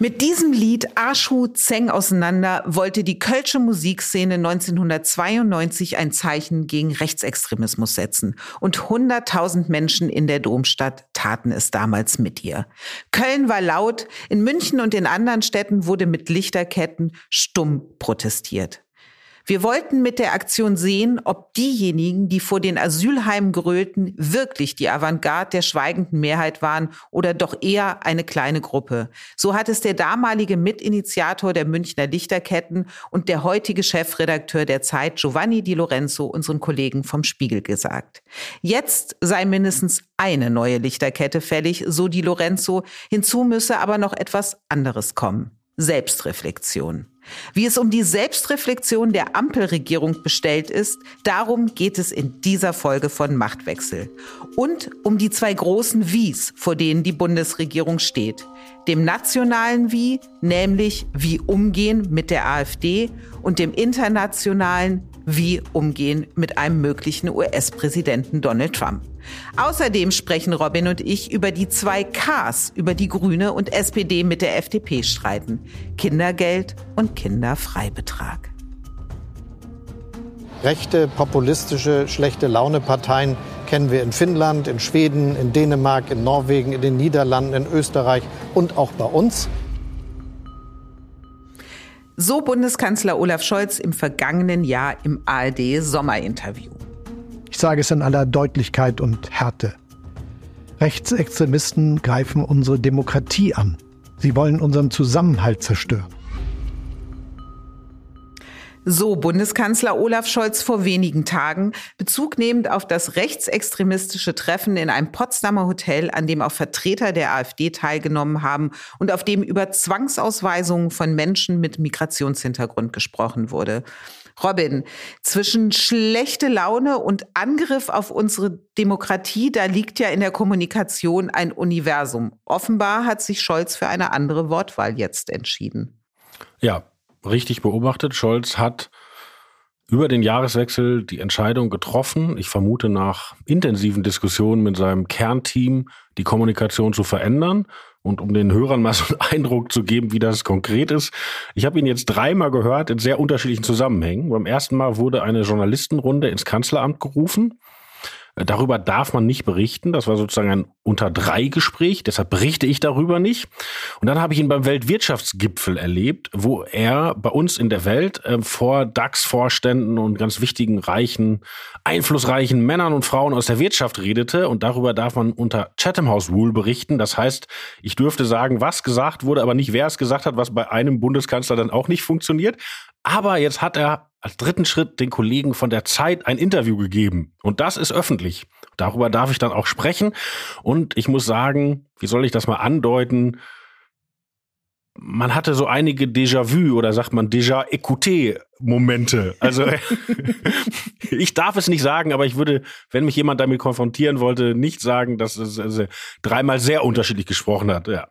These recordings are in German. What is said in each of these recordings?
Mit diesem Lied Arschu Zeng auseinander wollte die Kölsche Musikszene 1992 ein Zeichen gegen Rechtsextremismus setzen. Und 100.000 Menschen in der Domstadt taten es damals mit ihr. Köln war laut, in München und in anderen Städten wurde mit Lichterketten stumm protestiert. Wir wollten mit der Aktion sehen, ob diejenigen, die vor den Asylheimen grölten, wirklich die Avantgarde der schweigenden Mehrheit waren oder doch eher eine kleine Gruppe. So hat es der damalige Mitinitiator der Münchner Lichterketten und der heutige Chefredakteur der Zeit Giovanni Di Lorenzo unseren Kollegen vom Spiegel gesagt. Jetzt sei mindestens eine neue Lichterkette fällig, so Di Lorenzo. Hinzu müsse aber noch etwas anderes kommen. Selbstreflexion. Wie es um die Selbstreflexion der Ampelregierung bestellt ist, darum geht es in dieser Folge von Machtwechsel. Und um die zwei großen Wies, vor denen die Bundesregierung steht. Dem nationalen Wie, nämlich wie umgehen mit der AfD und dem internationalen Wie umgehen mit einem möglichen US-Präsidenten Donald Trump. Außerdem sprechen Robin und ich über die zwei Ks, über die Grüne und SPD mit der FDP streiten. Kindergeld und Kinderfreibetrag. Rechte, populistische, schlechte Laune-Parteien kennen wir in Finnland, in Schweden, in Dänemark, in Norwegen, in den Niederlanden, in Österreich und auch bei uns. So Bundeskanzler Olaf Scholz im vergangenen Jahr im ARD-Sommerinterview. Ich sage es in aller Deutlichkeit und Härte. Rechtsextremisten greifen unsere Demokratie an. Sie wollen unseren Zusammenhalt zerstören. So Bundeskanzler Olaf Scholz vor wenigen Tagen, bezugnehmend auf das rechtsextremistische Treffen in einem Potsdamer Hotel, an dem auch Vertreter der AfD teilgenommen haben und auf dem über Zwangsausweisungen von Menschen mit Migrationshintergrund gesprochen wurde. Robin, zwischen schlechte Laune und Angriff auf unsere Demokratie, da liegt ja in der Kommunikation ein Universum. Offenbar hat sich Scholz für eine andere Wortwahl jetzt entschieden. Ja, richtig beobachtet. Scholz hat über den Jahreswechsel die Entscheidung getroffen, ich vermute nach intensiven Diskussionen mit seinem Kernteam, die Kommunikation zu verändern und um den Hörern mal so einen Eindruck zu geben, wie das konkret ist. Ich habe ihn jetzt dreimal gehört in sehr unterschiedlichen Zusammenhängen. Beim ersten Mal wurde eine Journalistenrunde ins Kanzleramt gerufen. Darüber darf man nicht berichten. Das war sozusagen ein unter drei Gespräch. Deshalb berichte ich darüber nicht. Und dann habe ich ihn beim Weltwirtschaftsgipfel erlebt, wo er bei uns in der Welt äh, vor DAX-Vorständen und ganz wichtigen, reichen, einflussreichen Männern und Frauen aus der Wirtschaft redete. Und darüber darf man unter Chatham House Rule berichten. Das heißt, ich dürfte sagen, was gesagt wurde, aber nicht wer es gesagt hat, was bei einem Bundeskanzler dann auch nicht funktioniert. Aber jetzt hat er als dritten Schritt den Kollegen von der Zeit ein Interview gegeben. Und das ist öffentlich. Darüber darf ich dann auch sprechen. Und ich muss sagen, wie soll ich das mal andeuten? Man hatte so einige Déjà-vu oder sagt man Déjà-Écouté-Momente. Also ich darf es nicht sagen, aber ich würde, wenn mich jemand damit konfrontieren wollte, nicht sagen, dass es also dreimal sehr unterschiedlich gesprochen hat. Ja.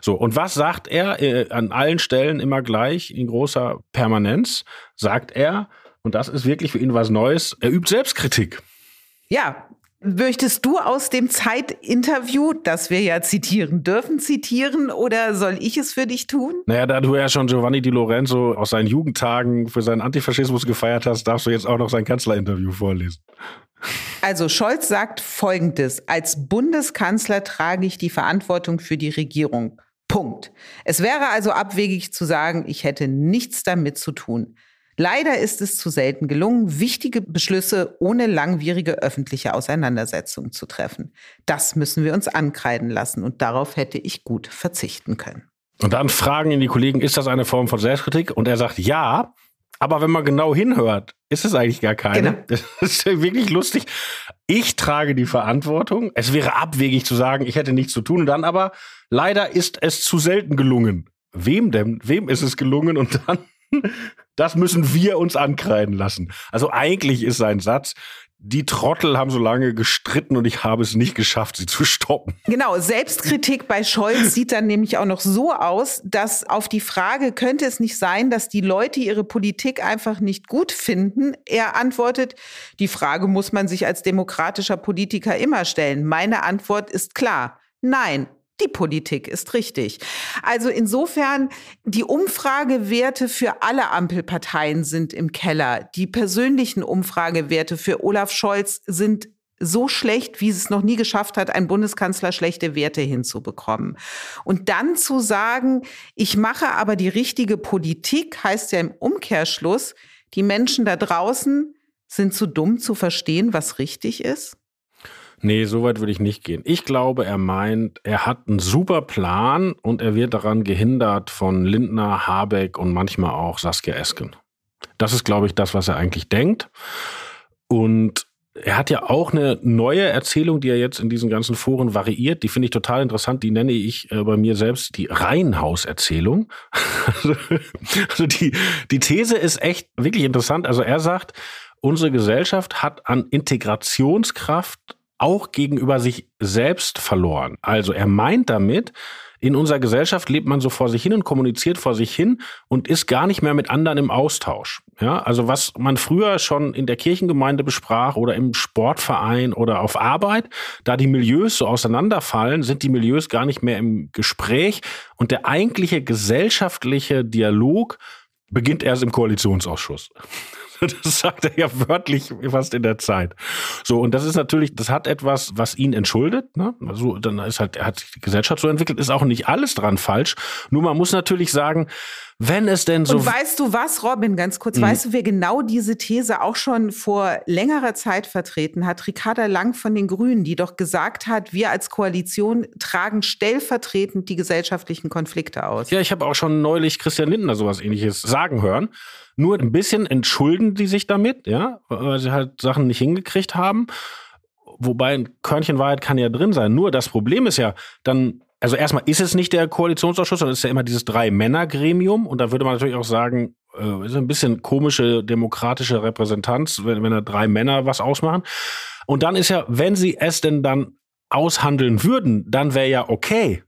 So, und was sagt er äh, an allen Stellen immer gleich in großer Permanenz? Sagt er, und das ist wirklich für ihn was Neues, er übt Selbstkritik. Ja, Möchtest du aus dem Zeitinterview, das wir ja zitieren dürfen, zitieren oder soll ich es für dich tun? Naja, da du ja schon Giovanni Di Lorenzo aus seinen Jugendtagen für seinen Antifaschismus gefeiert hast, darfst du jetzt auch noch sein Kanzlerinterview vorlesen. Also Scholz sagt Folgendes. Als Bundeskanzler trage ich die Verantwortung für die Regierung. Punkt. Es wäre also abwegig zu sagen, ich hätte nichts damit zu tun. Leider ist es zu selten gelungen, wichtige Beschlüsse ohne langwierige öffentliche Auseinandersetzung zu treffen. Das müssen wir uns ankreiden lassen und darauf hätte ich gut verzichten können. Und dann fragen ihn die Kollegen, ist das eine Form von Selbstkritik? Und er sagt, ja. Aber wenn man genau hinhört, ist es eigentlich gar keine. Genau. Das ist wirklich lustig. Ich trage die Verantwortung. Es wäre abwegig zu sagen, ich hätte nichts zu tun. Und dann aber, leider ist es zu selten gelungen. Wem denn? Wem ist es gelungen? Und dann, das müssen wir uns ankreiden lassen. Also eigentlich ist sein Satz, die Trottel haben so lange gestritten und ich habe es nicht geschafft, sie zu stoppen. Genau, Selbstkritik bei Scholz sieht dann nämlich auch noch so aus, dass auf die Frage, könnte es nicht sein, dass die Leute ihre Politik einfach nicht gut finden, er antwortet, die Frage muss man sich als demokratischer Politiker immer stellen. Meine Antwort ist klar. Nein, die Politik ist richtig. Also insofern, die Umfragewerte für alle Ampelparteien sind im Keller. Die persönlichen Umfragewerte für Olaf Scholz sind so schlecht, wie es noch nie geschafft hat, ein Bundeskanzler schlechte Werte hinzubekommen. Und dann zu sagen, ich mache aber die richtige Politik, heißt ja im Umkehrschluss, die Menschen da draußen sind zu dumm zu verstehen, was richtig ist? Nee, so weit würde ich nicht gehen. Ich glaube, er meint, er hat einen super Plan und er wird daran gehindert von Lindner, Habeck und manchmal auch Saskia Esken. Das ist, glaube ich, das, was er eigentlich denkt. Und er hat ja auch eine neue Erzählung, die er jetzt in diesen ganzen Foren variiert. Die finde ich total interessant. Die nenne ich äh, bei mir selbst die Reihenhaus-Erzählung. also, also die, die These ist echt wirklich interessant. Also er sagt, unsere Gesellschaft hat an Integrationskraft auch gegenüber sich selbst verloren. Also er meint damit, in unserer Gesellschaft lebt man so vor sich hin und kommuniziert vor sich hin und ist gar nicht mehr mit anderen im Austausch. Ja, also was man früher schon in der Kirchengemeinde besprach oder im Sportverein oder auf Arbeit, da die Milieus so auseinanderfallen, sind die Milieus gar nicht mehr im Gespräch und der eigentliche gesellschaftliche Dialog beginnt erst im Koalitionsausschuss. Das sagt er ja wörtlich fast in der Zeit. So, und das ist natürlich, das hat etwas, was ihn entschuldet. Ne? Also, dann ist halt, hat die Gesellschaft so entwickelt, ist auch nicht alles dran falsch. Nur man muss natürlich sagen, wenn es denn so. Und weißt du was, Robin, ganz kurz, mhm. weißt du, wer genau diese These auch schon vor längerer Zeit vertreten hat? Ricarda Lang von den Grünen, die doch gesagt hat, wir als Koalition tragen stellvertretend die gesellschaftlichen Konflikte aus. Ja, ich habe auch schon neulich Christian Lindner sowas ähnliches sagen hören. Nur ein bisschen entschulden die sich damit, ja, weil sie halt Sachen nicht hingekriegt haben. Wobei ein Körnchen Wahrheit kann ja drin sein. Nur das Problem ist ja, dann, also erstmal ist es nicht der Koalitionsausschuss, sondern es ist ja immer dieses Drei-Männer-Gremium. Und da würde man natürlich auch sagen, äh, ist ein bisschen komische demokratische Repräsentanz, wenn, wenn da drei Männer was ausmachen. Und dann ist ja, wenn sie es denn dann aushandeln würden, dann wäre ja okay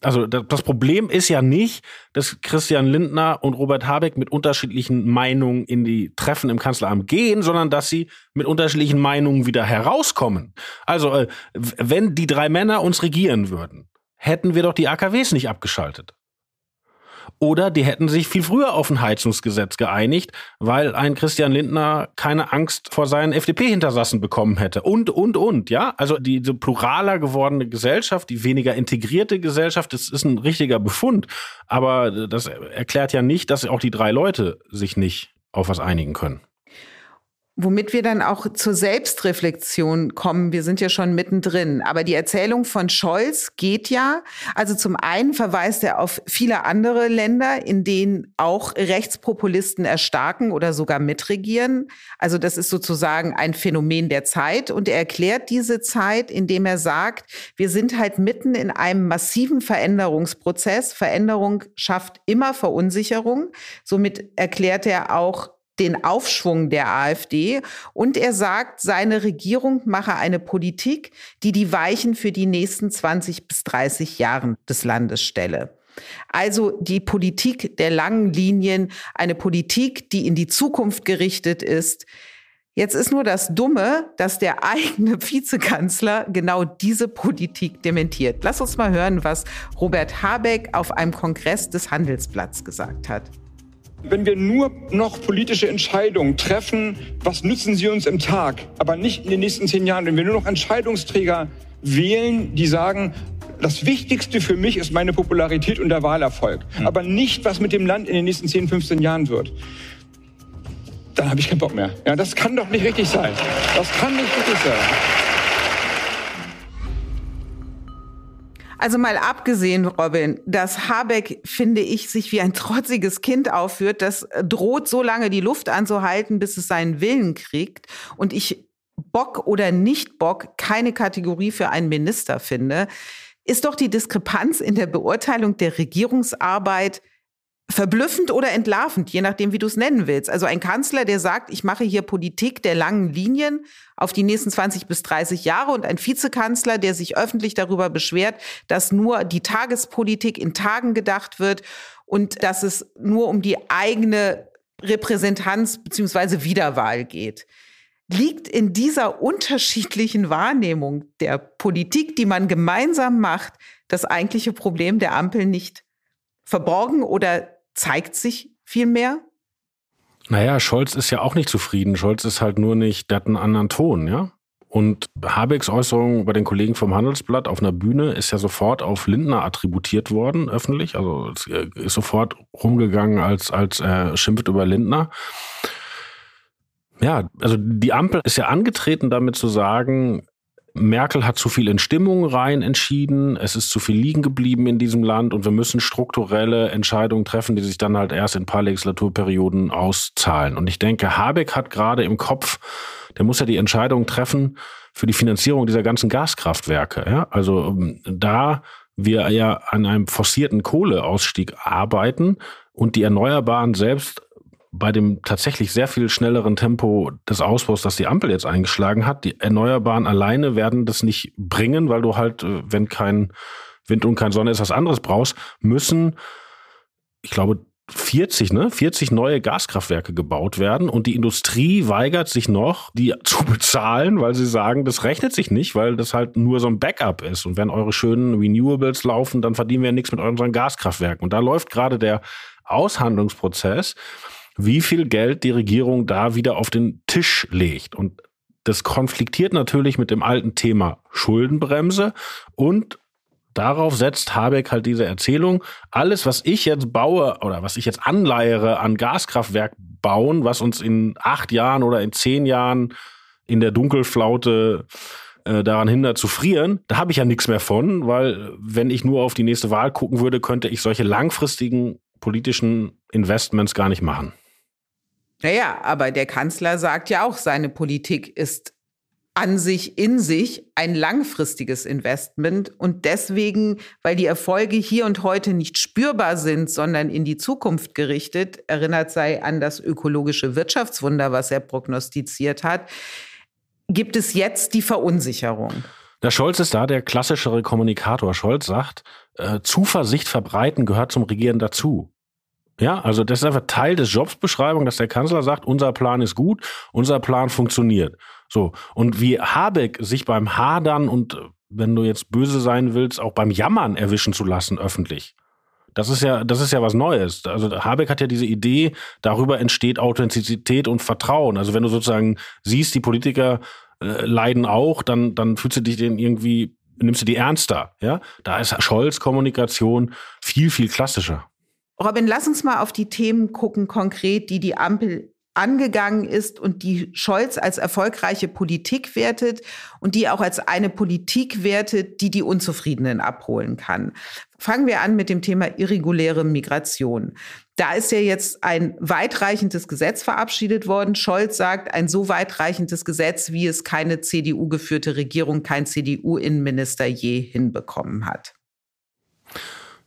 also das Problem ist ja nicht, dass Christian Lindner und Robert Habeck mit unterschiedlichen Meinungen in die Treffen im Kanzleramt gehen, sondern dass sie mit unterschiedlichen Meinungen wieder herauskommen. Also äh, wenn die drei Männer uns regieren würden, hätten wir doch die AKWs nicht abgeschaltet. Oder die hätten sich viel früher auf ein Heizungsgesetz geeinigt, weil ein Christian Lindner keine Angst vor seinen FDP-Hintersassen bekommen hätte. Und, und, und, ja. Also diese pluraler gewordene Gesellschaft, die weniger integrierte Gesellschaft, das ist ein richtiger Befund. Aber das erklärt ja nicht, dass auch die drei Leute sich nicht auf was einigen können. Womit wir dann auch zur Selbstreflexion kommen. Wir sind ja schon mittendrin. Aber die Erzählung von Scholz geht ja. Also zum einen verweist er auf viele andere Länder, in denen auch Rechtspopulisten erstarken oder sogar mitregieren. Also das ist sozusagen ein Phänomen der Zeit. Und er erklärt diese Zeit, indem er sagt, wir sind halt mitten in einem massiven Veränderungsprozess. Veränderung schafft immer Verunsicherung. Somit erklärt er auch, den Aufschwung der AfD und er sagt, seine Regierung mache eine Politik, die die Weichen für die nächsten 20 bis 30 Jahren des Landes stelle. Also die Politik der langen Linien, eine Politik, die in die Zukunft gerichtet ist. Jetzt ist nur das Dumme, dass der eigene Vizekanzler genau diese Politik dementiert. Lass uns mal hören, was Robert Habeck auf einem Kongress des Handelsblatts gesagt hat. Wenn wir nur noch politische Entscheidungen treffen, was nützen sie uns im Tag, aber nicht in den nächsten zehn Jahren, wenn wir nur noch Entscheidungsträger wählen, die sagen, das Wichtigste für mich ist meine Popularität und der Wahlerfolg, mhm. aber nicht, was mit dem Land in den nächsten 10, 15 Jahren wird, dann habe ich keinen Bock mehr. Ja, das kann doch nicht richtig sein. Das kann nicht richtig sein. Also mal abgesehen, Robin, dass Habeck, finde ich, sich wie ein trotziges Kind aufführt, das droht so lange die Luft anzuhalten, bis es seinen Willen kriegt. Und ich Bock oder nicht Bock keine Kategorie für einen Minister finde, ist doch die Diskrepanz in der Beurteilung der Regierungsarbeit verblüffend oder entlarvend, je nachdem, wie du es nennen willst. Also ein Kanzler, der sagt, ich mache hier Politik der langen Linien auf die nächsten 20 bis 30 Jahre und ein Vizekanzler, der sich öffentlich darüber beschwert, dass nur die Tagespolitik in Tagen gedacht wird und dass es nur um die eigene Repräsentanz beziehungsweise Wiederwahl geht. Liegt in dieser unterschiedlichen Wahrnehmung der Politik, die man gemeinsam macht, das eigentliche Problem der Ampel nicht verborgen oder zeigt sich viel mehr? Naja, Scholz ist ja auch nicht zufrieden. Scholz ist halt nur nicht, der hat einen anderen Ton, ja. Und Habecks Äußerung bei den Kollegen vom Handelsblatt auf einer Bühne ist ja sofort auf Lindner attributiert worden, öffentlich. Also äh, ist sofort rumgegangen als, als äh, schimpft über Lindner. Ja, also die Ampel ist ja angetreten, damit zu sagen, Merkel hat zu viel in Stimmung rein entschieden, es ist zu viel liegen geblieben in diesem Land und wir müssen strukturelle Entscheidungen treffen, die sich dann halt erst in ein paar Legislaturperioden auszahlen. Und ich denke, Habeck hat gerade im Kopf, der muss ja die Entscheidung treffen für die Finanzierung dieser ganzen Gaskraftwerke. Ja? Also ähm, da wir ja an einem forcierten Kohleausstieg arbeiten und die Erneuerbaren selbst bei dem tatsächlich sehr viel schnelleren Tempo des Ausbaus, das die Ampel jetzt eingeschlagen hat, die Erneuerbaren alleine werden das nicht bringen, weil du halt, äh, wenn kein Wind und kein Sonne ist, was anderes brauchst, müssen, ich glaube, 40, ne? 40 neue Gaskraftwerke gebaut werden und die Industrie weigert sich noch, die zu bezahlen, weil sie sagen, das rechnet sich nicht, weil das halt nur so ein Backup ist. Und wenn eure schönen Renewables laufen, dann verdienen wir nichts mit unseren Gaskraftwerken. Und da läuft gerade der Aushandlungsprozess wie viel Geld die Regierung da wieder auf den Tisch legt. Und das konfliktiert natürlich mit dem alten Thema Schuldenbremse und darauf setzt Habeck halt diese Erzählung, alles, was ich jetzt baue oder was ich jetzt anleiere an Gaskraftwerk bauen, was uns in acht Jahren oder in zehn Jahren in der Dunkelflaute äh, daran hindert zu frieren, da habe ich ja nichts mehr von, weil wenn ich nur auf die nächste Wahl gucken würde, könnte ich solche langfristigen politischen Investments gar nicht machen. Naja, aber der Kanzler sagt ja auch, seine Politik ist an sich, in sich ein langfristiges Investment und deswegen, weil die Erfolge hier und heute nicht spürbar sind, sondern in die Zukunft gerichtet, erinnert sei an das ökologische Wirtschaftswunder, was er prognostiziert hat, gibt es jetzt die Verunsicherung. Der Scholz ist da der klassischere Kommunikator. Scholz sagt, äh, Zuversicht verbreiten gehört zum Regieren dazu. Ja, also das ist einfach Teil des Jobsbeschreibung, dass der Kanzler sagt, unser Plan ist gut, unser Plan funktioniert. So. Und wie Habeck sich beim Hadern und wenn du jetzt böse sein willst, auch beim Jammern erwischen zu lassen öffentlich. Das ist ja, das ist ja was Neues. Also Habeck hat ja diese Idee, darüber entsteht Authentizität und Vertrauen. Also wenn du sozusagen siehst, die Politiker äh, leiden auch, dann, dann fühlst du dich denen irgendwie, nimmst du die ernster. Ja, da ist Scholz Kommunikation viel, viel klassischer. Robin, lass uns mal auf die Themen gucken, konkret, die die Ampel angegangen ist und die Scholz als erfolgreiche Politik wertet und die auch als eine Politik wertet, die die Unzufriedenen abholen kann. Fangen wir an mit dem Thema irreguläre Migration. Da ist ja jetzt ein weitreichendes Gesetz verabschiedet worden. Scholz sagt, ein so weitreichendes Gesetz, wie es keine CDU-geführte Regierung, kein CDU-Innenminister je hinbekommen hat.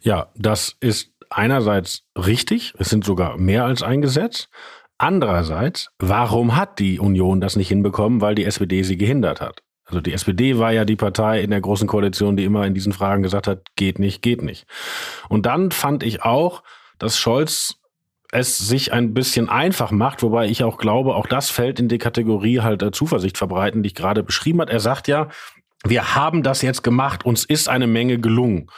Ja, das ist einerseits richtig, es sind sogar mehr als ein Gesetz. Andererseits, warum hat die Union das nicht hinbekommen? Weil die SPD sie gehindert hat. Also die SPD war ja die Partei in der großen Koalition, die immer in diesen Fragen gesagt hat, geht nicht, geht nicht. Und dann fand ich auch, dass Scholz es sich ein bisschen einfach macht, wobei ich auch glaube, auch das fällt in die Kategorie halt äh, Zuversicht verbreiten, die ich gerade beschrieben hat. Er sagt ja, wir haben das jetzt gemacht, uns ist eine Menge gelungen.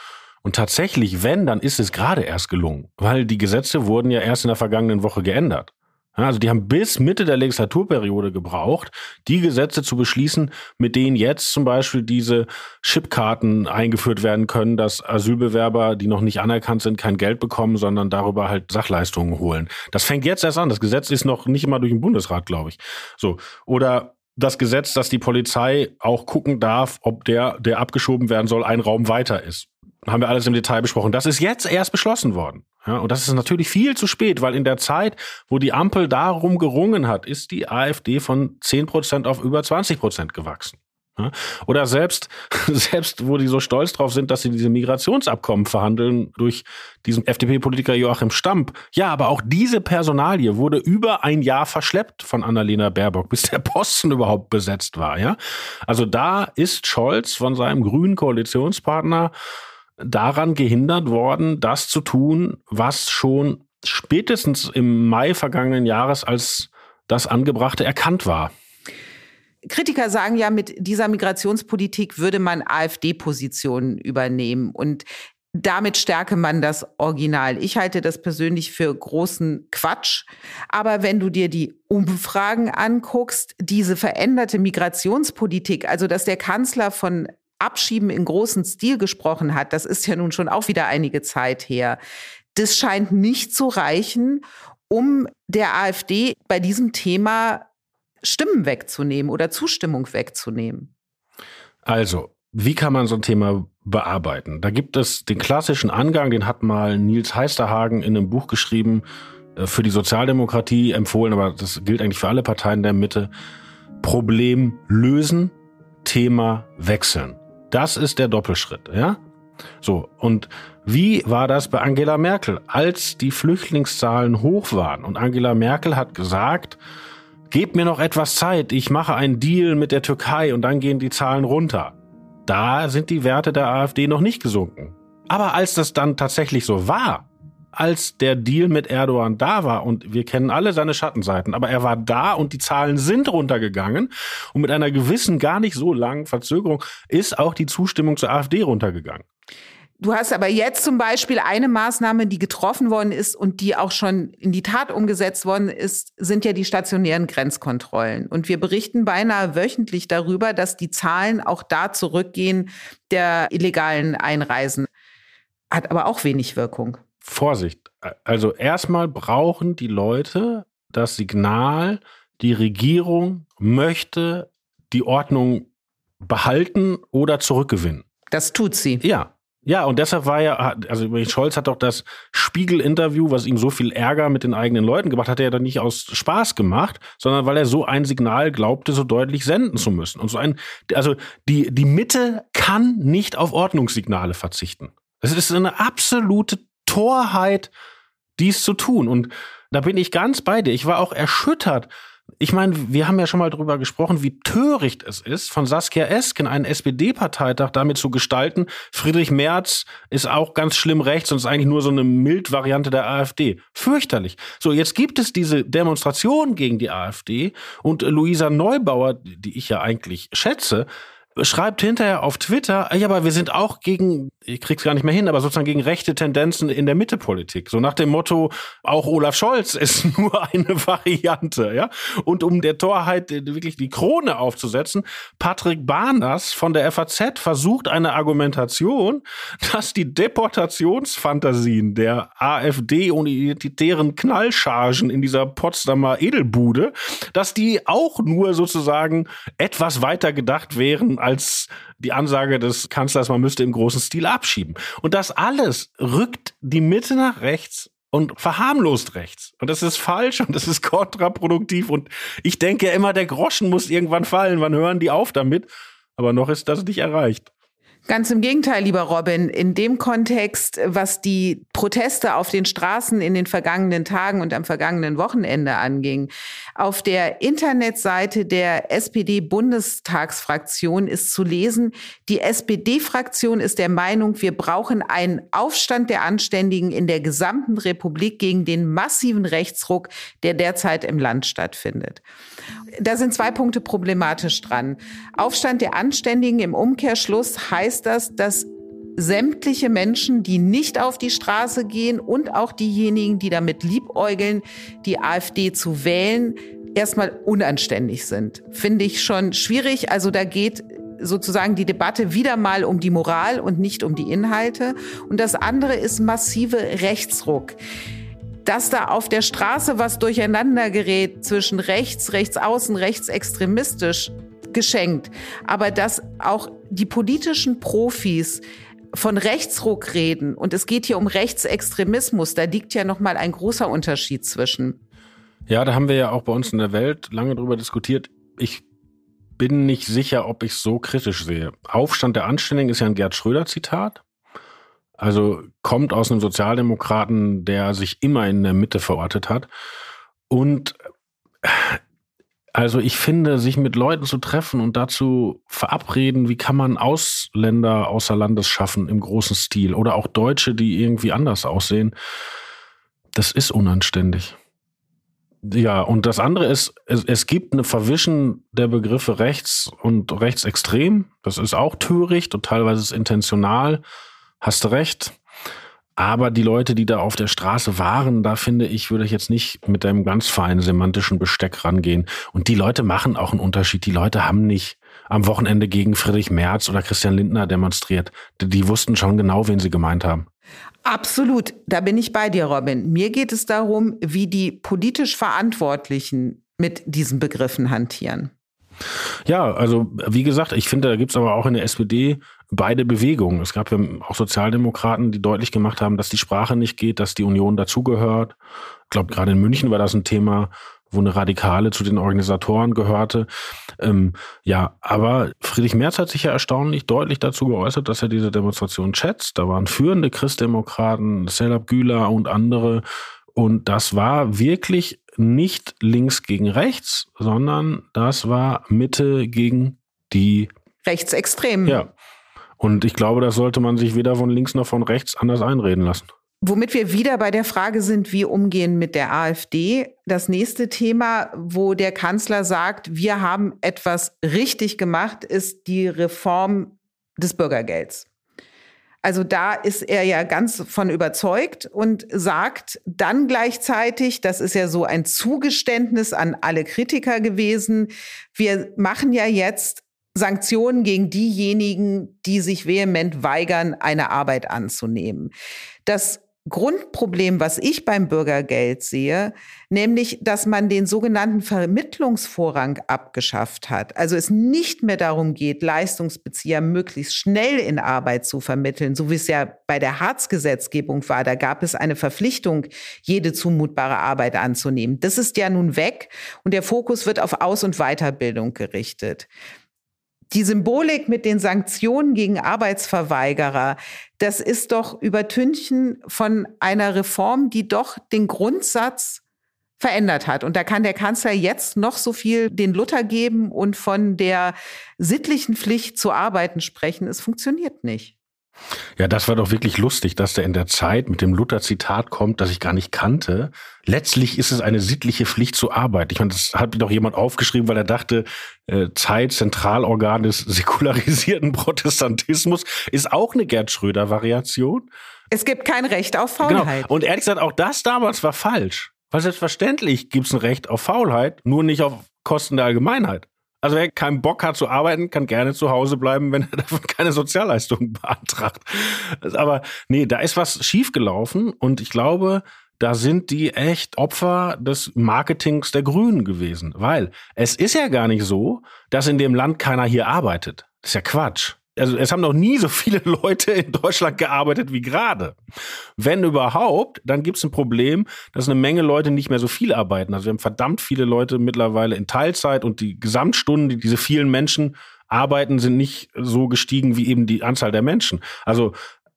Und tatsächlich, wenn, dann ist es gerade erst gelungen, weil die Gesetze wurden ja erst in der vergangenen Woche geändert. Also die haben bis Mitte der Legislaturperiode gebraucht, die Gesetze zu beschließen, mit denen jetzt zum Beispiel diese Chipkarten eingeführt werden können, dass Asylbewerber, die noch nicht anerkannt sind, kein Geld bekommen, sondern darüber halt Sachleistungen holen. Das fängt jetzt erst an. Das Gesetz ist noch nicht immer durch den Bundesrat, glaube ich. So. Oder das Gesetz, dass die Polizei auch gucken darf, ob der, der abgeschoben werden soll, ein Raum weiter ist haben wir alles im Detail besprochen. Das ist jetzt erst beschlossen worden. Ja, und das ist natürlich viel zu spät, weil in der Zeit, wo die Ampel darum gerungen hat, ist die AfD von 10 Prozent auf über 20 Prozent gewachsen. Oder selbst, selbst, wo die so stolz drauf sind, dass sie diese Migrationsabkommen verhandeln durch diesen FDP-Politiker Joachim Stamp. Ja, aber auch diese Personalie wurde über ein Jahr verschleppt von Annalena Baerbock, bis der Posten überhaupt besetzt war, ja. Also da ist Scholz von seinem grünen Koalitionspartner daran gehindert worden, das zu tun, was schon spätestens im Mai vergangenen Jahres als das Angebrachte erkannt war. Kritiker sagen ja, mit dieser Migrationspolitik würde man AfD-Positionen übernehmen und damit stärke man das Original. Ich halte das persönlich für großen Quatsch. Aber wenn du dir die Umfragen anguckst, diese veränderte Migrationspolitik, also dass der Kanzler von Abschieben in großem Stil gesprochen hat, das ist ja nun schon auch wieder einige Zeit her. Das scheint nicht zu reichen, um der AfD bei diesem Thema Stimmen wegzunehmen oder Zustimmung wegzunehmen. Also, wie kann man so ein Thema bearbeiten? Da gibt es den klassischen Angang, den hat mal Nils Heisterhagen in einem Buch geschrieben, äh, für die Sozialdemokratie empfohlen, aber das gilt eigentlich für alle Parteien der Mitte. Problem lösen, Thema wechseln. Das ist der Doppelschritt, ja? So, und wie war das bei Angela Merkel, als die Flüchtlingszahlen hoch waren? Und Angela Merkel hat gesagt, gebt mir noch etwas Zeit, ich mache einen Deal mit der Türkei und dann gehen die Zahlen runter. Da sind die Werte der AfD noch nicht gesunken. Aber als das dann tatsächlich so war, als der Deal mit Erdogan da war und wir kennen alle seine Schattenseiten, aber er war da und die Zahlen sind runtergegangen und mit einer gewissen, gar nicht so langen Verzögerung ist auch die Zustimmung zur AfD runtergegangen. Du hast aber jetzt zum Beispiel eine Maßnahme, die getroffen worden ist und die auch schon in die Tat umgesetzt worden ist, sind ja die stationären Grenzkontrollen. Und wir berichten beinahe wöchentlich darüber, dass die Zahlen auch da zurückgehen der illegalen Einreisen. Hat aber auch wenig Wirkung. Vorsicht. Also erstmal brauchen die Leute das Signal, die Regierung möchte die Ordnung behalten oder zurückgewinnen. Das tut sie. Ja. Ja, und deshalb war ja, also Scholz hat doch das Spiegel-Interview, was ihm so viel Ärger mit den eigenen Leuten gemacht hat, hat er ja dann nicht aus Spaß gemacht, sondern weil er so ein Signal glaubte, so deutlich senden zu müssen. Und so ein, also die, die Mitte kann nicht auf Ordnungssignale verzichten. Es ist eine absolute Torheit, dies zu tun. Und da bin ich ganz bei dir. Ich war auch erschüttert. Ich meine, wir haben ja schon mal drüber gesprochen, wie töricht es ist, von Saskia Esken einen SPD-Parteitag damit zu gestalten. Friedrich Merz ist auch ganz schlimm rechts und ist eigentlich nur so eine Mildvariante der AfD. Fürchterlich. So, jetzt gibt es diese Demonstration gegen die AfD und Luisa Neubauer, die ich ja eigentlich schätze, schreibt hinterher auf Twitter, ja, aber wir sind auch gegen, ich krieg's gar nicht mehr hin, aber sozusagen gegen rechte Tendenzen in der Mittepolitik. So nach dem Motto, auch Olaf Scholz ist nur eine Variante, ja. Und um der Torheit wirklich die Krone aufzusetzen, Patrick Barners von der FAZ versucht eine Argumentation, dass die Deportationsfantasien der AfD und identitären Knallchargen in dieser Potsdamer Edelbude, dass die auch nur sozusagen etwas weiter gedacht wären als die Ansage des Kanzlers, man müsste im großen Stil abschieben. Und das alles rückt die Mitte nach rechts und verharmlost rechts. Und das ist falsch und das ist kontraproduktiv. Und ich denke immer, der Groschen muss irgendwann fallen. Wann hören die auf damit? Aber noch ist das nicht erreicht. Ganz im Gegenteil, lieber Robin. In dem Kontext, was die Proteste auf den Straßen in den vergangenen Tagen und am vergangenen Wochenende anging, auf der Internetseite der SPD-Bundestagsfraktion ist zu lesen, die SPD-Fraktion ist der Meinung, wir brauchen einen Aufstand der Anständigen in der gesamten Republik gegen den massiven Rechtsruck, der derzeit im Land stattfindet. Da sind zwei Punkte problematisch dran. Aufstand der Anständigen im Umkehrschluss heißt das, dass sämtliche Menschen, die nicht auf die Straße gehen und auch diejenigen, die damit liebäugeln, die AfD zu wählen, erstmal unanständig sind. Finde ich schon schwierig. Also da geht sozusagen die Debatte wieder mal um die Moral und nicht um die Inhalte. Und das andere ist massive Rechtsruck dass da auf der Straße was durcheinander gerät zwischen rechts, rechtsaußen, rechtsextremistisch geschenkt, aber dass auch die politischen Profis von Rechtsruck reden und es geht hier um Rechtsextremismus, da liegt ja noch mal ein großer Unterschied zwischen. Ja, da haben wir ja auch bei uns in der Welt lange drüber diskutiert. Ich bin nicht sicher, ob ich es so kritisch sehe. Aufstand der Anständigen ist ja ein Gerd Schröder Zitat. Also kommt aus einem Sozialdemokraten, der sich immer in der Mitte verortet hat. Und also ich finde, sich mit Leuten zu treffen und dazu verabreden, wie kann man Ausländer außer Landes schaffen im großen Stil oder auch Deutsche, die irgendwie anders aussehen, das ist unanständig. Ja, und das andere ist, es, es gibt eine Verwischen der Begriffe rechts und rechtsextrem. Das ist auch töricht und teilweise ist intentional. Hast du recht. Aber die Leute, die da auf der Straße waren, da finde ich, würde ich jetzt nicht mit einem ganz feinen semantischen Besteck rangehen. Und die Leute machen auch einen Unterschied. Die Leute haben nicht am Wochenende gegen Friedrich Merz oder Christian Lindner demonstriert. Die, die wussten schon genau, wen sie gemeint haben. Absolut, da bin ich bei dir, Robin. Mir geht es darum, wie die politisch Verantwortlichen mit diesen Begriffen hantieren. Ja, also wie gesagt, ich finde, da gibt es aber auch in der SPD beide Bewegungen. Es gab ja auch Sozialdemokraten, die deutlich gemacht haben, dass die Sprache nicht geht, dass die Union dazugehört. Ich glaube, gerade in München war das ein Thema, wo eine Radikale zu den Organisatoren gehörte. Ähm, ja, aber Friedrich Merz hat sich ja erstaunlich deutlich dazu geäußert, dass er diese Demonstration schätzt. Da waren führende Christdemokraten, Selab Güler und andere. Und das war wirklich nicht links gegen rechts, sondern das war Mitte gegen die Rechtsextremen. Ja. Und ich glaube, das sollte man sich weder von links noch von rechts anders einreden lassen. Womit wir wieder bei der Frage sind, wie umgehen mit der AfD. Das nächste Thema, wo der Kanzler sagt, wir haben etwas richtig gemacht, ist die Reform des Bürgergelds. Also da ist er ja ganz von überzeugt und sagt dann gleichzeitig, das ist ja so ein Zugeständnis an alle Kritiker gewesen, wir machen ja jetzt Sanktionen gegen diejenigen, die sich vehement weigern, eine Arbeit anzunehmen. Das Grundproblem, was ich beim Bürgergeld sehe, nämlich, dass man den sogenannten Vermittlungsvorrang abgeschafft hat. Also es nicht mehr darum geht, Leistungsbezieher möglichst schnell in Arbeit zu vermitteln, so wie es ja bei der Hartz-Gesetzgebung war. Da gab es eine Verpflichtung, jede zumutbare Arbeit anzunehmen. Das ist ja nun weg und der Fokus wird auf Aus- und Weiterbildung gerichtet die Symbolik mit den Sanktionen gegen Arbeitsverweigerer, das ist doch Übertünchen von einer Reform, die doch den Grundsatz verändert hat. Und da kann der Kanzler jetzt noch so viel den Luther geben und von der sittlichen Pflicht zu arbeiten sprechen. Es funktioniert nicht. Ja, das war doch wirklich lustig, dass der in der Zeit mit dem Luther-Zitat kommt, das ich gar nicht kannte. Letztlich ist es eine sittliche Pflicht zur Arbeit. Ich meine, das hat mir doch jemand aufgeschrieben, weil er dachte, äh, Zeit, Zentralorgan des säkularisierten Protestantismus, ist auch eine Gerd Schröder-Variation. Es gibt kein Recht auf Faulheit. Genau. Und ehrlich gesagt, auch das damals war falsch. Weil selbstverständlich gibt es ein Recht auf Faulheit, nur nicht auf Kosten der Allgemeinheit. Also wer keinen Bock hat zu arbeiten, kann gerne zu Hause bleiben, wenn er davon keine Sozialleistungen beantragt. Aber nee, da ist was schiefgelaufen und ich glaube, da sind die echt Opfer des Marketings der Grünen gewesen. Weil es ist ja gar nicht so, dass in dem Land keiner hier arbeitet. Das ist ja Quatsch also es haben noch nie so viele Leute in Deutschland gearbeitet wie gerade. Wenn überhaupt, dann gibt es ein Problem, dass eine Menge Leute nicht mehr so viel arbeiten. Also wir haben verdammt viele Leute mittlerweile in Teilzeit und die Gesamtstunden, die diese vielen Menschen arbeiten, sind nicht so gestiegen wie eben die Anzahl der Menschen. Also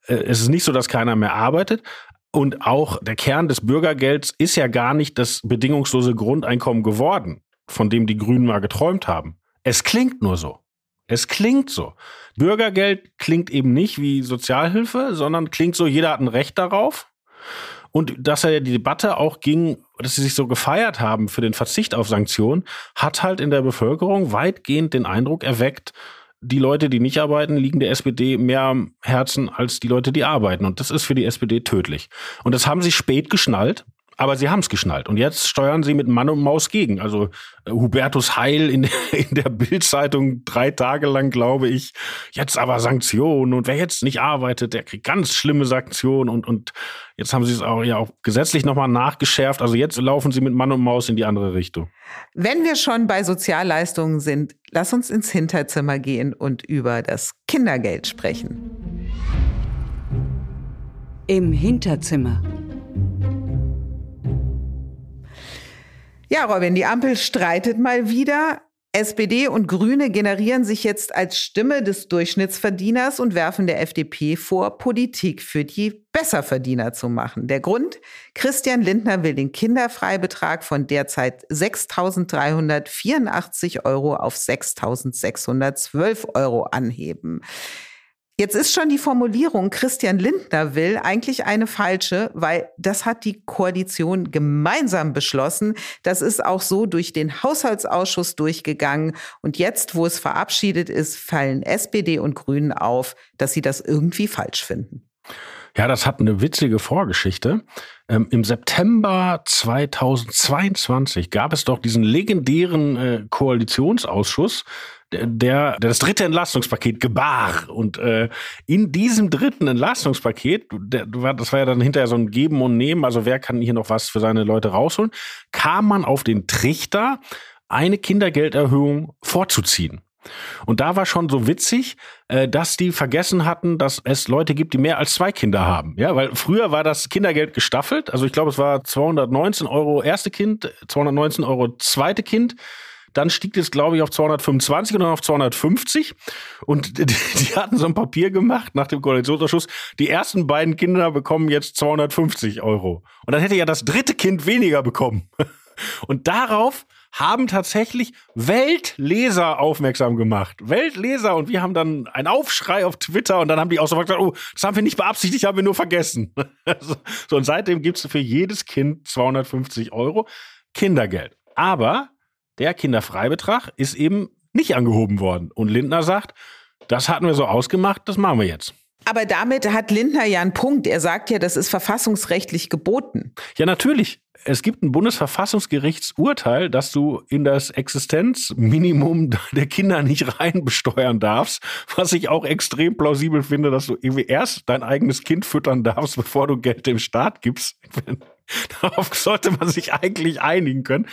äh, es ist nicht so, dass keiner mehr arbeitet. Und auch der Kern des Bürgergelds ist ja gar nicht das bedingungslose Grundeinkommen geworden, von dem die Grünen mal geträumt haben. Es klingt nur so. Es klingt so. Bürgergeld klingt eben nicht wie Sozialhilfe, sondern klingt so, jeder hat ein Recht darauf. Und dass ja die Debatte auch ging, dass sie sich so gefeiert haben für den Verzicht auf Sanktionen, hat halt in der Bevölkerung weitgehend den Eindruck erweckt, die Leute, die nicht arbeiten, liegen der SPD mehr am Herzen als die Leute, die arbeiten. Und das ist für die SPD tödlich. Und das haben sie spät geschnallt. Aber sie haben es geschnallt und jetzt steuern sie mit Mann und Maus gegen. Also äh, Hubertus Heil in, in der Bildzeitung drei Tage lang, glaube ich, jetzt aber Sanktionen und wer jetzt nicht arbeitet, der kriegt ganz schlimme Sanktionen und, und jetzt haben sie es auch ja auch gesetzlich nochmal nachgeschärft. Also jetzt laufen sie mit Mann und Maus in die andere Richtung. Wenn wir schon bei Sozialleistungen sind, lass uns ins Hinterzimmer gehen und über das Kindergeld sprechen. Im Hinterzimmer. Ja, Robin, die Ampel streitet mal wieder. SPD und Grüne generieren sich jetzt als Stimme des Durchschnittsverdieners und werfen der FDP vor, Politik für die Besserverdiener zu machen. Der Grund? Christian Lindner will den Kinderfreibetrag von derzeit 6.384 Euro auf 6.612 Euro anheben. Jetzt ist schon die Formulierung, Christian Lindner will, eigentlich eine falsche, weil das hat die Koalition gemeinsam beschlossen. Das ist auch so durch den Haushaltsausschuss durchgegangen. Und jetzt, wo es verabschiedet ist, fallen SPD und Grünen auf, dass sie das irgendwie falsch finden. Ja, das hat eine witzige Vorgeschichte. Ähm, Im September 2022 gab es doch diesen legendären äh, Koalitionsausschuss, der, der das dritte Entlastungspaket gebar. Und äh, in diesem dritten Entlastungspaket, der, das war ja dann hinterher so ein Geben und Nehmen, also wer kann hier noch was für seine Leute rausholen, kam man auf den Trichter, eine Kindergelderhöhung vorzuziehen. Und da war schon so witzig, äh, dass die vergessen hatten, dass es Leute gibt, die mehr als zwei Kinder haben. Ja, weil früher war das Kindergeld gestaffelt. Also ich glaube, es war 219 Euro erste Kind, 219 Euro zweite Kind. Dann stieg es, glaube ich, auf 225 und dann auf 250. Und die, die hatten so ein Papier gemacht nach dem Koalitionsausschuss. Die ersten beiden Kinder bekommen jetzt 250 Euro. Und dann hätte ja das dritte Kind weniger bekommen. Und darauf haben tatsächlich Weltleser aufmerksam gemacht. Weltleser. Und wir haben dann einen Aufschrei auf Twitter und dann haben die auch so gesagt, oh, das haben wir nicht beabsichtigt, haben wir nur vergessen. so, und seitdem gibt's für jedes Kind 250 Euro Kindergeld. Aber der Kinderfreibetrag ist eben nicht angehoben worden. Und Lindner sagt, das hatten wir so ausgemacht, das machen wir jetzt. Aber damit hat Lindner ja einen Punkt. Er sagt ja, das ist verfassungsrechtlich geboten. Ja, natürlich. Es gibt ein Bundesverfassungsgerichtsurteil, dass du in das Existenzminimum der Kinder nicht reinbesteuern darfst, was ich auch extrem plausibel finde, dass du irgendwie erst dein eigenes Kind füttern darfst, bevor du Geld dem Staat gibst. Darauf sollte man sich eigentlich einigen können.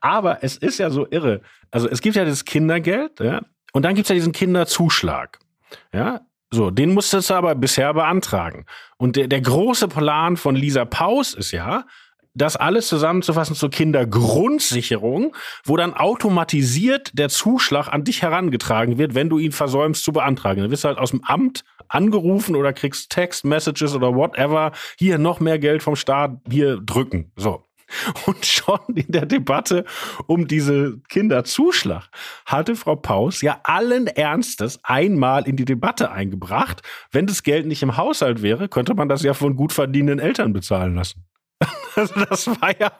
Aber es ist ja so irre. Also es gibt ja das Kindergeld, ja, und dann gibt es ja diesen Kinderzuschlag. Ja, so, den musstest du aber bisher beantragen. Und der, der große Plan von Lisa Paus ist ja, das alles zusammenzufassen zur Kindergrundsicherung, wo dann automatisiert der Zuschlag an dich herangetragen wird, wenn du ihn versäumst zu beantragen. Dann wirst du halt aus dem Amt angerufen oder kriegst Text-Messages oder whatever. Hier noch mehr Geld vom Staat, hier drücken. So. Und schon in der Debatte um diese Kinderzuschlag hatte Frau Paus ja allen Ernstes einmal in die Debatte eingebracht. Wenn das Geld nicht im Haushalt wäre, könnte man das ja von gut verdienenden Eltern bezahlen lassen. Also das war ja,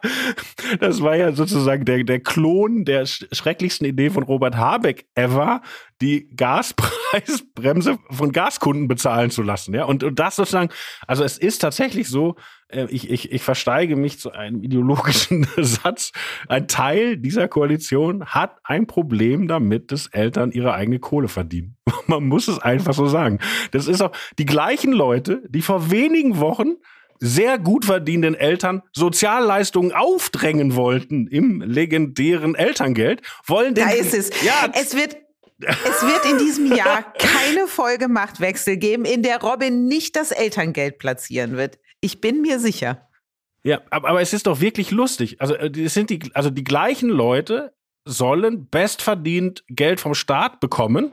das war ja sozusagen der, der Klon der schrecklichsten Idee von Robert Habeck ever, die Gaspreisbremse von Gaskunden bezahlen zu lassen. Ja, und, und das sozusagen, also es ist tatsächlich so, äh, ich, ich, ich versteige mich zu einem ideologischen Satz. Ein Teil dieser Koalition hat ein Problem damit, dass Eltern ihre eigene Kohle verdienen. Man muss es einfach so sagen. Das ist auch die gleichen Leute, die vor wenigen Wochen sehr gut verdienenden Eltern Sozialleistungen aufdrängen wollten im legendären Elterngeld, wollen den. Da ist es. Ja, es wird es wird in diesem Jahr keine Folge Machtwechsel geben, in der Robin nicht das Elterngeld platzieren wird. Ich bin mir sicher. Ja, aber, es ist doch wirklich lustig. Also, äh, es sind die, also die gleichen Leute sollen bestverdient Geld vom Staat bekommen,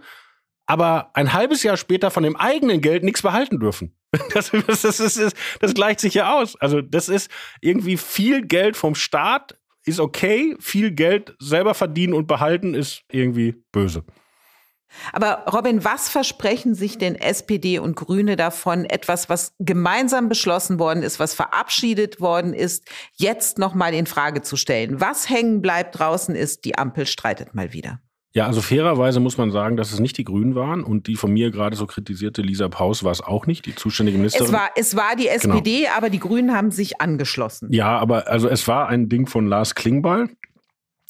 aber ein halbes Jahr später von dem eigenen Geld nichts behalten dürfen. Das, das, das, ist, das gleicht sich ja aus. Also das ist irgendwie viel Geld vom Staat ist okay, viel Geld selber verdienen und behalten ist irgendwie böse. Aber Robin, was versprechen sich denn SPD und Grüne davon, etwas, was gemeinsam beschlossen worden ist, was verabschiedet worden ist, jetzt nochmal in Frage zu stellen? Was hängen bleibt draußen ist, die Ampel streitet mal wieder. Ja, also fairerweise muss man sagen, dass es nicht die Grünen waren und die von mir gerade so kritisierte Lisa Paus war es auch nicht, die zuständige Ministerin. Es war, es war die SPD, genau. aber die Grünen haben sich angeschlossen. Ja, aber also es war ein Ding von Lars Klingbeil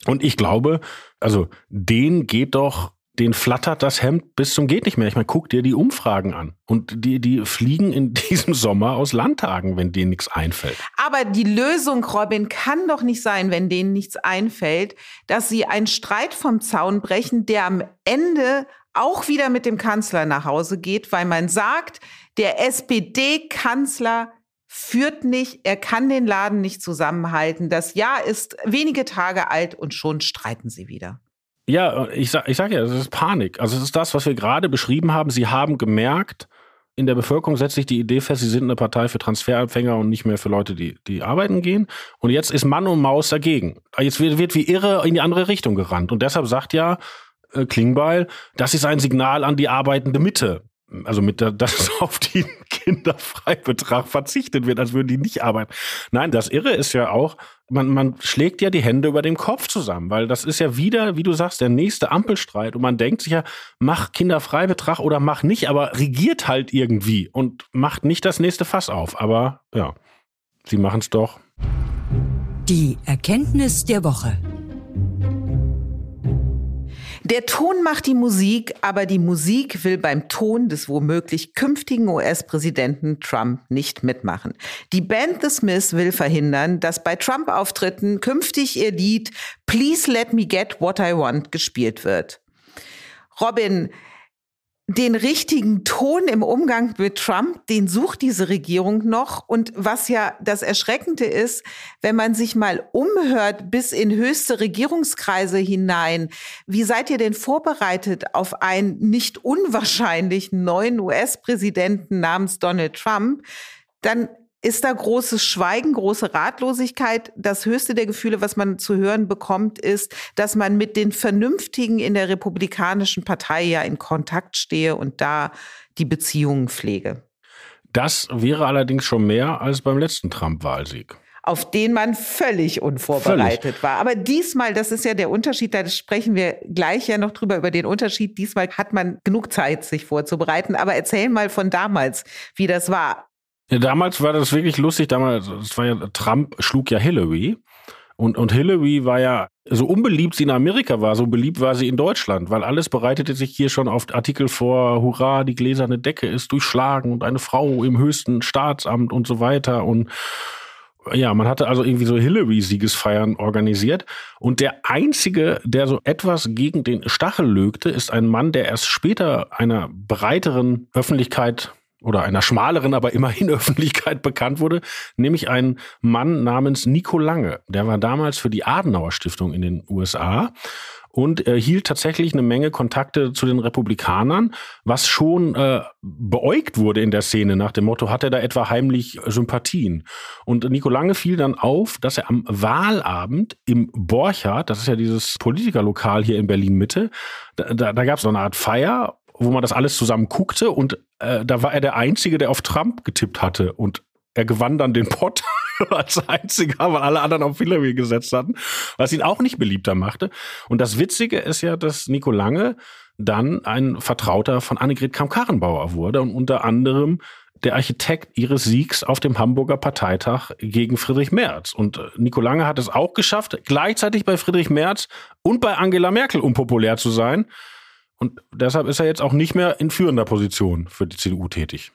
und ich glaube, also den geht doch den flattert das Hemd bis zum geht nicht mehr. Ich meine, guck dir die Umfragen an. Und die, die fliegen in diesem Sommer aus Landtagen, wenn denen nichts einfällt. Aber die Lösung, Robin, kann doch nicht sein, wenn denen nichts einfällt, dass sie einen Streit vom Zaun brechen, der am Ende auch wieder mit dem Kanzler nach Hause geht, weil man sagt, der SPD-Kanzler führt nicht, er kann den Laden nicht zusammenhalten. Das Jahr ist wenige Tage alt und schon streiten sie wieder. Ja, ich sag, ich sag ja, es ist Panik. Also es ist das, was wir gerade beschrieben haben. Sie haben gemerkt, in der Bevölkerung setzt sich die Idee fest, sie sind eine Partei für Transferempfänger und nicht mehr für Leute, die, die arbeiten gehen. Und jetzt ist Mann und Maus dagegen. Jetzt wird, wird wie irre in die andere Richtung gerannt. Und deshalb sagt ja äh, Klingbeil, das ist ein Signal an die arbeitende Mitte also mit der, dass auf den Kinderfreibetrag verzichtet wird, als würden die nicht arbeiten. Nein, das Irre ist ja auch, man, man schlägt ja die Hände über dem Kopf zusammen, weil das ist ja wieder, wie du sagst, der nächste Ampelstreit und man denkt sich ja, mach Kinderfreibetrag oder mach nicht, aber regiert halt irgendwie und macht nicht das nächste Fass auf. Aber ja, sie machen es doch. Die Erkenntnis der Woche. Der Ton macht die Musik, aber die Musik will beim Ton des womöglich künftigen US-Präsidenten Trump nicht mitmachen. Die Band The Smiths will verhindern, dass bei Trump-Auftritten künftig ihr Lied Please Let Me Get What I Want gespielt wird. Robin, den richtigen Ton im Umgang mit Trump, den sucht diese Regierung noch. Und was ja das Erschreckende ist, wenn man sich mal umhört bis in höchste Regierungskreise hinein, wie seid ihr denn vorbereitet auf einen nicht unwahrscheinlichen neuen US-Präsidenten namens Donald Trump? Dann ist da großes Schweigen, große Ratlosigkeit. Das höchste der Gefühle, was man zu hören bekommt, ist, dass man mit den Vernünftigen in der Republikanischen Partei ja in Kontakt stehe und da die Beziehungen pflege. Das wäre allerdings schon mehr als beim letzten Trump-Wahlsieg auf den man völlig unvorbereitet völlig. war. Aber diesmal, das ist ja der Unterschied, da sprechen wir gleich ja noch drüber über den Unterschied. Diesmal hat man genug Zeit, sich vorzubereiten. Aber erzähl mal von damals, wie das war. Ja, damals war das wirklich lustig. Damals, das war ja, Trump schlug ja Hillary. Und, und Hillary war ja, so unbeliebt sie in Amerika war, so beliebt war sie in Deutschland, weil alles bereitete sich hier schon auf Artikel vor, hurra, die gläserne Decke ist durchschlagen und eine Frau im höchsten Staatsamt und so weiter. Und ja, man hatte also irgendwie so Hillary-Siegesfeiern organisiert. Und der einzige, der so etwas gegen den Stachel lögte, ist ein Mann, der erst später einer breiteren Öffentlichkeit oder einer schmaleren, aber immerhin Öffentlichkeit bekannt wurde, nämlich ein Mann namens Nico Lange. Der war damals für die Adenauer Stiftung in den USA und äh, hielt tatsächlich eine Menge Kontakte zu den Republikanern, was schon äh, beäugt wurde in der Szene nach dem Motto, hat er da etwa heimlich Sympathien? Und Nico Lange fiel dann auf, dass er am Wahlabend im Borchardt, das ist ja dieses Politikerlokal hier in Berlin Mitte, da, da, da gab es so eine Art Feier wo man das alles zusammen guckte und äh, da war er der Einzige, der auf Trump getippt hatte und er gewann dann den Pott als einziger, weil alle anderen auf Hillary gesetzt hatten, was ihn auch nicht beliebter machte. Und das Witzige ist ja, dass Nico Lange dann ein Vertrauter von Annegret Kramp-Karrenbauer wurde und unter anderem der Architekt ihres Siegs auf dem Hamburger Parteitag gegen Friedrich Merz. Und äh, Nico Lange hat es auch geschafft, gleichzeitig bei Friedrich Merz und bei Angela Merkel unpopulär zu sein. Und deshalb ist er jetzt auch nicht mehr in führender Position für die CDU tätig.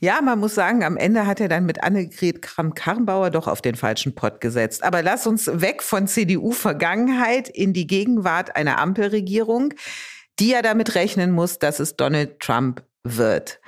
Ja, man muss sagen, am Ende hat er dann mit Annegret Kramp-Karrenbauer doch auf den falschen Pott gesetzt. Aber lass uns weg von CDU-Vergangenheit in die Gegenwart einer Ampelregierung, die ja damit rechnen muss, dass es Donald Trump wird.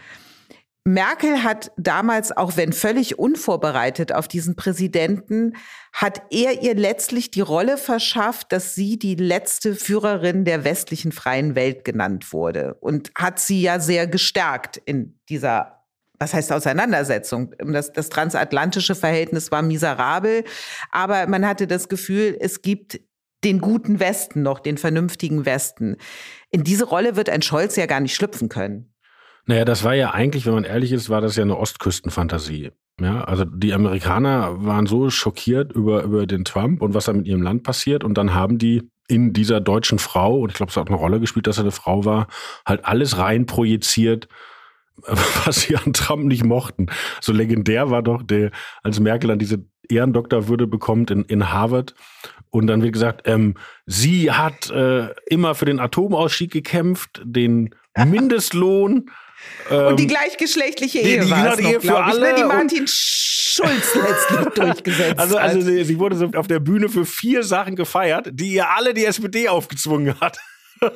Merkel hat damals, auch wenn völlig unvorbereitet auf diesen Präsidenten, hat er ihr letztlich die Rolle verschafft, dass sie die letzte Führerin der westlichen freien Welt genannt wurde und hat sie ja sehr gestärkt in dieser was heißt Auseinandersetzung? Das, das transatlantische Verhältnis war miserabel, aber man hatte das Gefühl, es gibt den guten Westen noch, den vernünftigen Westen. In diese Rolle wird ein Scholz ja gar nicht schlüpfen können. Naja, das war ja eigentlich, wenn man ehrlich ist, war das ja eine Ostküstenfantasie. Ja, also die Amerikaner waren so schockiert über, über den Trump und was da mit ihrem Land passiert. Und dann haben die in dieser deutschen Frau, und ich glaube, es hat eine Rolle gespielt, dass er eine Frau war, halt alles rein projiziert, was sie an Trump nicht mochten. So legendär war doch, der, als Merkel dann diese Ehrendoktorwürde bekommt in, in Harvard. Und dann wird gesagt, ähm, sie hat äh, immer für den Atomausstieg gekämpft, den Mindestlohn und die ähm, gleichgeschlechtliche Ehe die, die war noch, Ehe für alle. Ich, ne? Die Martin Schulz letztlich durchgesetzt Also, also sie, sie, wurde so auf der Bühne für vier Sachen gefeiert, die ihr alle die SPD aufgezwungen hat.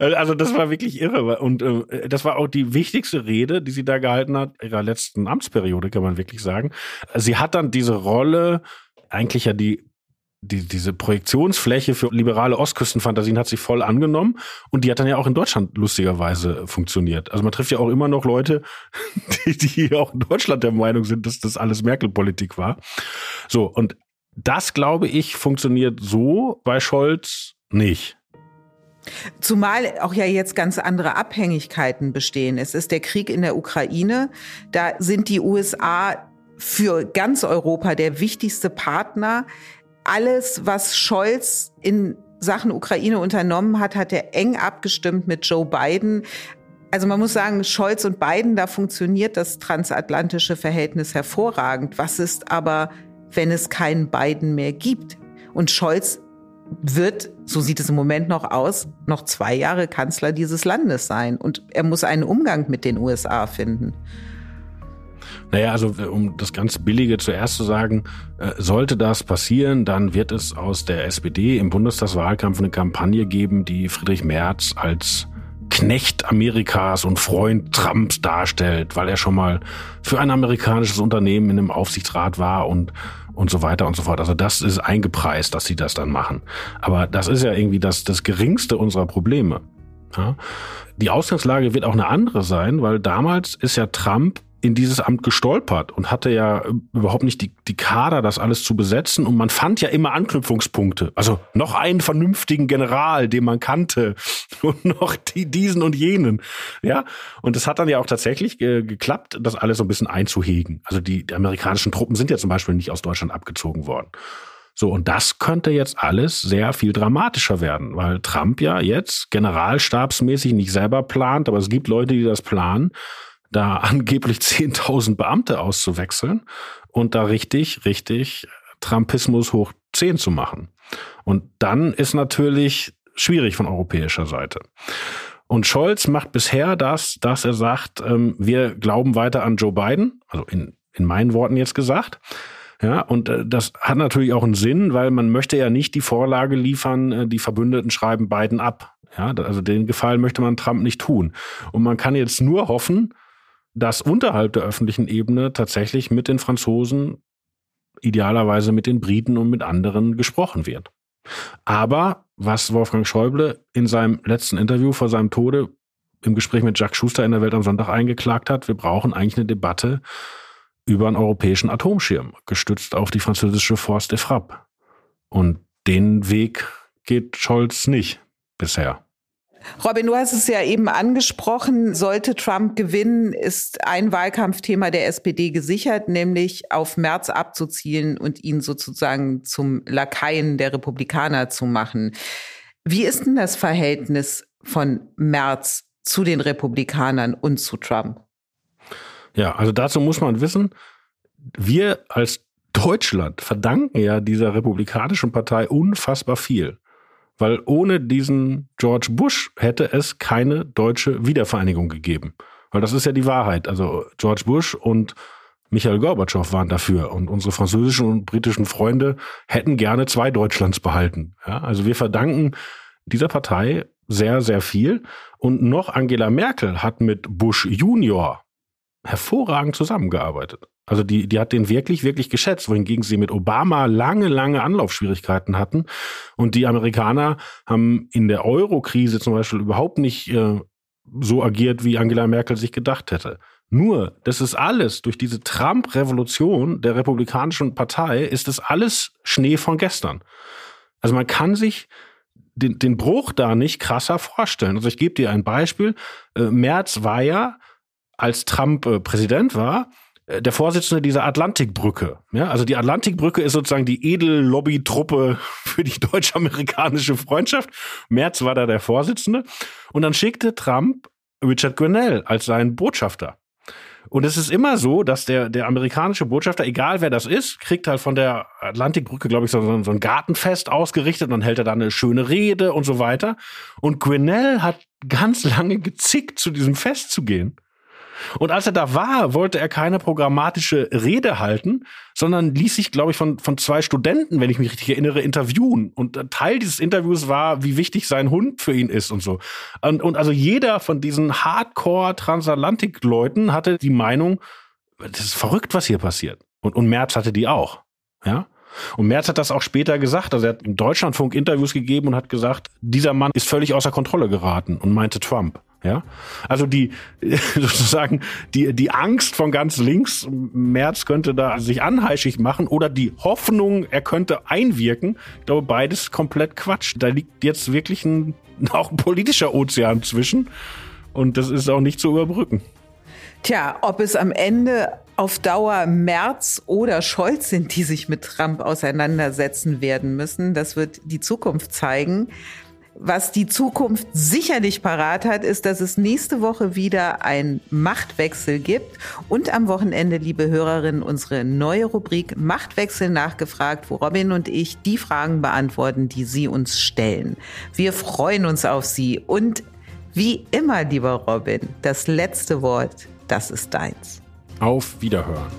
Also das war wirklich irre. Und äh, das war auch die wichtigste Rede, die sie da gehalten hat, ihrer letzten Amtsperiode, kann man wirklich sagen. Sie hat dann diese Rolle, eigentlich ja die die, diese Projektionsfläche für liberale Ostküstenfantasien hat sich voll angenommen und die hat dann ja auch in Deutschland lustigerweise funktioniert. Also man trifft ja auch immer noch Leute, die, die auch in Deutschland der Meinung sind, dass das alles Merkel-Politik war. So, und das, glaube ich, funktioniert so bei Scholz nicht. Zumal auch ja jetzt ganz andere Abhängigkeiten bestehen. Es ist der Krieg in der Ukraine. Da sind die USA für ganz Europa der wichtigste Partner alles, was Scholz in Sachen Ukraine unternommen hat, hat er eng abgestimmt mit Joe Biden. Also man muss sagen, Scholz und Biden, da funktioniert das transatlantische Verhältnis hervorragend. Was ist aber, wenn es keinen Biden mehr gibt? Und Scholz wird, so sieht es im Moment noch aus, noch zwei Jahre Kanzler dieses Landes sein. Und er muss einen Umgang mit den USA finden. Naja, also um das ganz Billige zuerst zu sagen, äh, sollte das passieren, dann wird es aus der SPD im Bundestagswahlkampf eine Kampagne geben, die Friedrich Merz als Knecht Amerikas und Freund Trumps darstellt, weil er schon mal für ein amerikanisches Unternehmen in einem Aufsichtsrat war und und so weiter und so fort. Also das ist eingepreist, dass sie das dann machen. Aber das ist ja irgendwie das, das geringste unserer Probleme. Ja? Die Ausgangslage wird auch eine andere sein, weil damals ist ja Trump in dieses Amt gestolpert und hatte ja überhaupt nicht die, die Kader, das alles zu besetzen. Und man fand ja immer Anknüpfungspunkte. Also noch einen vernünftigen General, den man kannte und noch die, diesen und jenen. Ja, und es hat dann ja auch tatsächlich äh, geklappt, das alles so ein bisschen einzuhegen. Also die, die amerikanischen Truppen sind ja zum Beispiel nicht aus Deutschland abgezogen worden. So, und das könnte jetzt alles sehr viel dramatischer werden, weil Trump ja jetzt generalstabsmäßig nicht selber plant, aber es gibt Leute, die das planen da angeblich 10.000 Beamte auszuwechseln und da richtig, richtig Trumpismus hoch 10 zu machen. Und dann ist natürlich schwierig von europäischer Seite. Und Scholz macht bisher das, dass er sagt, ähm, wir glauben weiter an Joe Biden, also in, in meinen Worten jetzt gesagt. Ja, und äh, das hat natürlich auch einen Sinn, weil man möchte ja nicht die Vorlage liefern, äh, die Verbündeten schreiben Biden ab. Ja, also den Gefallen möchte man Trump nicht tun. Und man kann jetzt nur hoffen, dass unterhalb der öffentlichen Ebene tatsächlich mit den Franzosen, idealerweise mit den Briten und mit anderen gesprochen wird. Aber was Wolfgang Schäuble in seinem letzten Interview vor seinem Tode im Gespräch mit Jacques Schuster in der Welt am Sonntag eingeklagt hat, wir brauchen eigentlich eine Debatte über einen europäischen Atomschirm, gestützt auf die französische Force de Frappe. Und den Weg geht Scholz nicht bisher. Robin, du hast es ja eben angesprochen. Sollte Trump gewinnen, ist ein Wahlkampfthema der SPD gesichert, nämlich auf März abzuzielen und ihn sozusagen zum Lakaien der Republikaner zu machen. Wie ist denn das Verhältnis von März zu den Republikanern und zu Trump? Ja, also dazu muss man wissen, wir als Deutschland verdanken ja dieser republikanischen Partei unfassbar viel. Weil ohne diesen George Bush hätte es keine deutsche Wiedervereinigung gegeben. Weil das ist ja die Wahrheit. Also George Bush und Michael Gorbatschow waren dafür und unsere französischen und britischen Freunde hätten gerne zwei Deutschlands behalten. Ja, also wir verdanken dieser Partei sehr, sehr viel. Und noch Angela Merkel hat mit Bush Junior hervorragend zusammengearbeitet. Also die, die hat den wirklich, wirklich geschätzt, wohingegen sie mit Obama lange, lange Anlaufschwierigkeiten hatten. Und die Amerikaner haben in der Euro-Krise zum Beispiel überhaupt nicht äh, so agiert, wie Angela Merkel sich gedacht hätte. Nur, das ist alles, durch diese Trump-Revolution der Republikanischen Partei, ist das alles Schnee von gestern. Also man kann sich den, den Bruch da nicht krasser vorstellen. Also ich gebe dir ein Beispiel. Äh, März war ja, als Trump äh, Präsident war, der Vorsitzende dieser Atlantikbrücke. Ja, also die Atlantikbrücke ist sozusagen die Edellobby-Truppe für die deutsch-amerikanische Freundschaft. Merz war da der Vorsitzende. Und dann schickte Trump Richard Grenell als seinen Botschafter. Und es ist immer so, dass der, der amerikanische Botschafter, egal wer das ist, kriegt halt von der Atlantikbrücke, glaube ich, so, so ein Gartenfest ausgerichtet und dann hält er da eine schöne Rede und so weiter. Und Grenell hat ganz lange gezickt, zu diesem Fest zu gehen Und als er da war, wollte er keine programmatische Rede halten, sondern ließ sich, glaube ich, von, von zwei Studenten, wenn ich mich richtig erinnere, interviewen. Und Teil dieses Interviews war, wie wichtig sein Hund für ihn ist und so. Und, und also jeder von diesen Hardcore-Transatlantik-Leuten hatte die Meinung, das ist verrückt, was hier passiert. Und, und Merz hatte die auch. Ja. Und Merz hat das auch später gesagt. Also er hat im Deutschlandfunk Interviews gegeben und hat gesagt, dieser Mann ist völlig außer Kontrolle geraten und meinte Trump. Ja, also die sozusagen die die Angst von ganz links, Merz könnte da sich anheischig machen oder die Hoffnung, er könnte einwirken. Ich glaube, beides komplett Quatsch. Da liegt jetzt wirklich ein auch ein politischer Ozean zwischen und das ist auch nicht zu überbrücken. Tja, ob es am Ende auf Dauer Merz oder Scholz sind, die sich mit Trump auseinandersetzen werden müssen, das wird die Zukunft zeigen. Was die Zukunft sicherlich parat hat, ist, dass es nächste Woche wieder ein Machtwechsel gibt und am Wochenende, liebe Hörerinnen, unsere neue Rubrik Machtwechsel nachgefragt, wo Robin und ich die Fragen beantworten, die Sie uns stellen. Wir freuen uns auf Sie und wie immer, lieber Robin, das letzte Wort, das ist deins. Auf Wiederhören.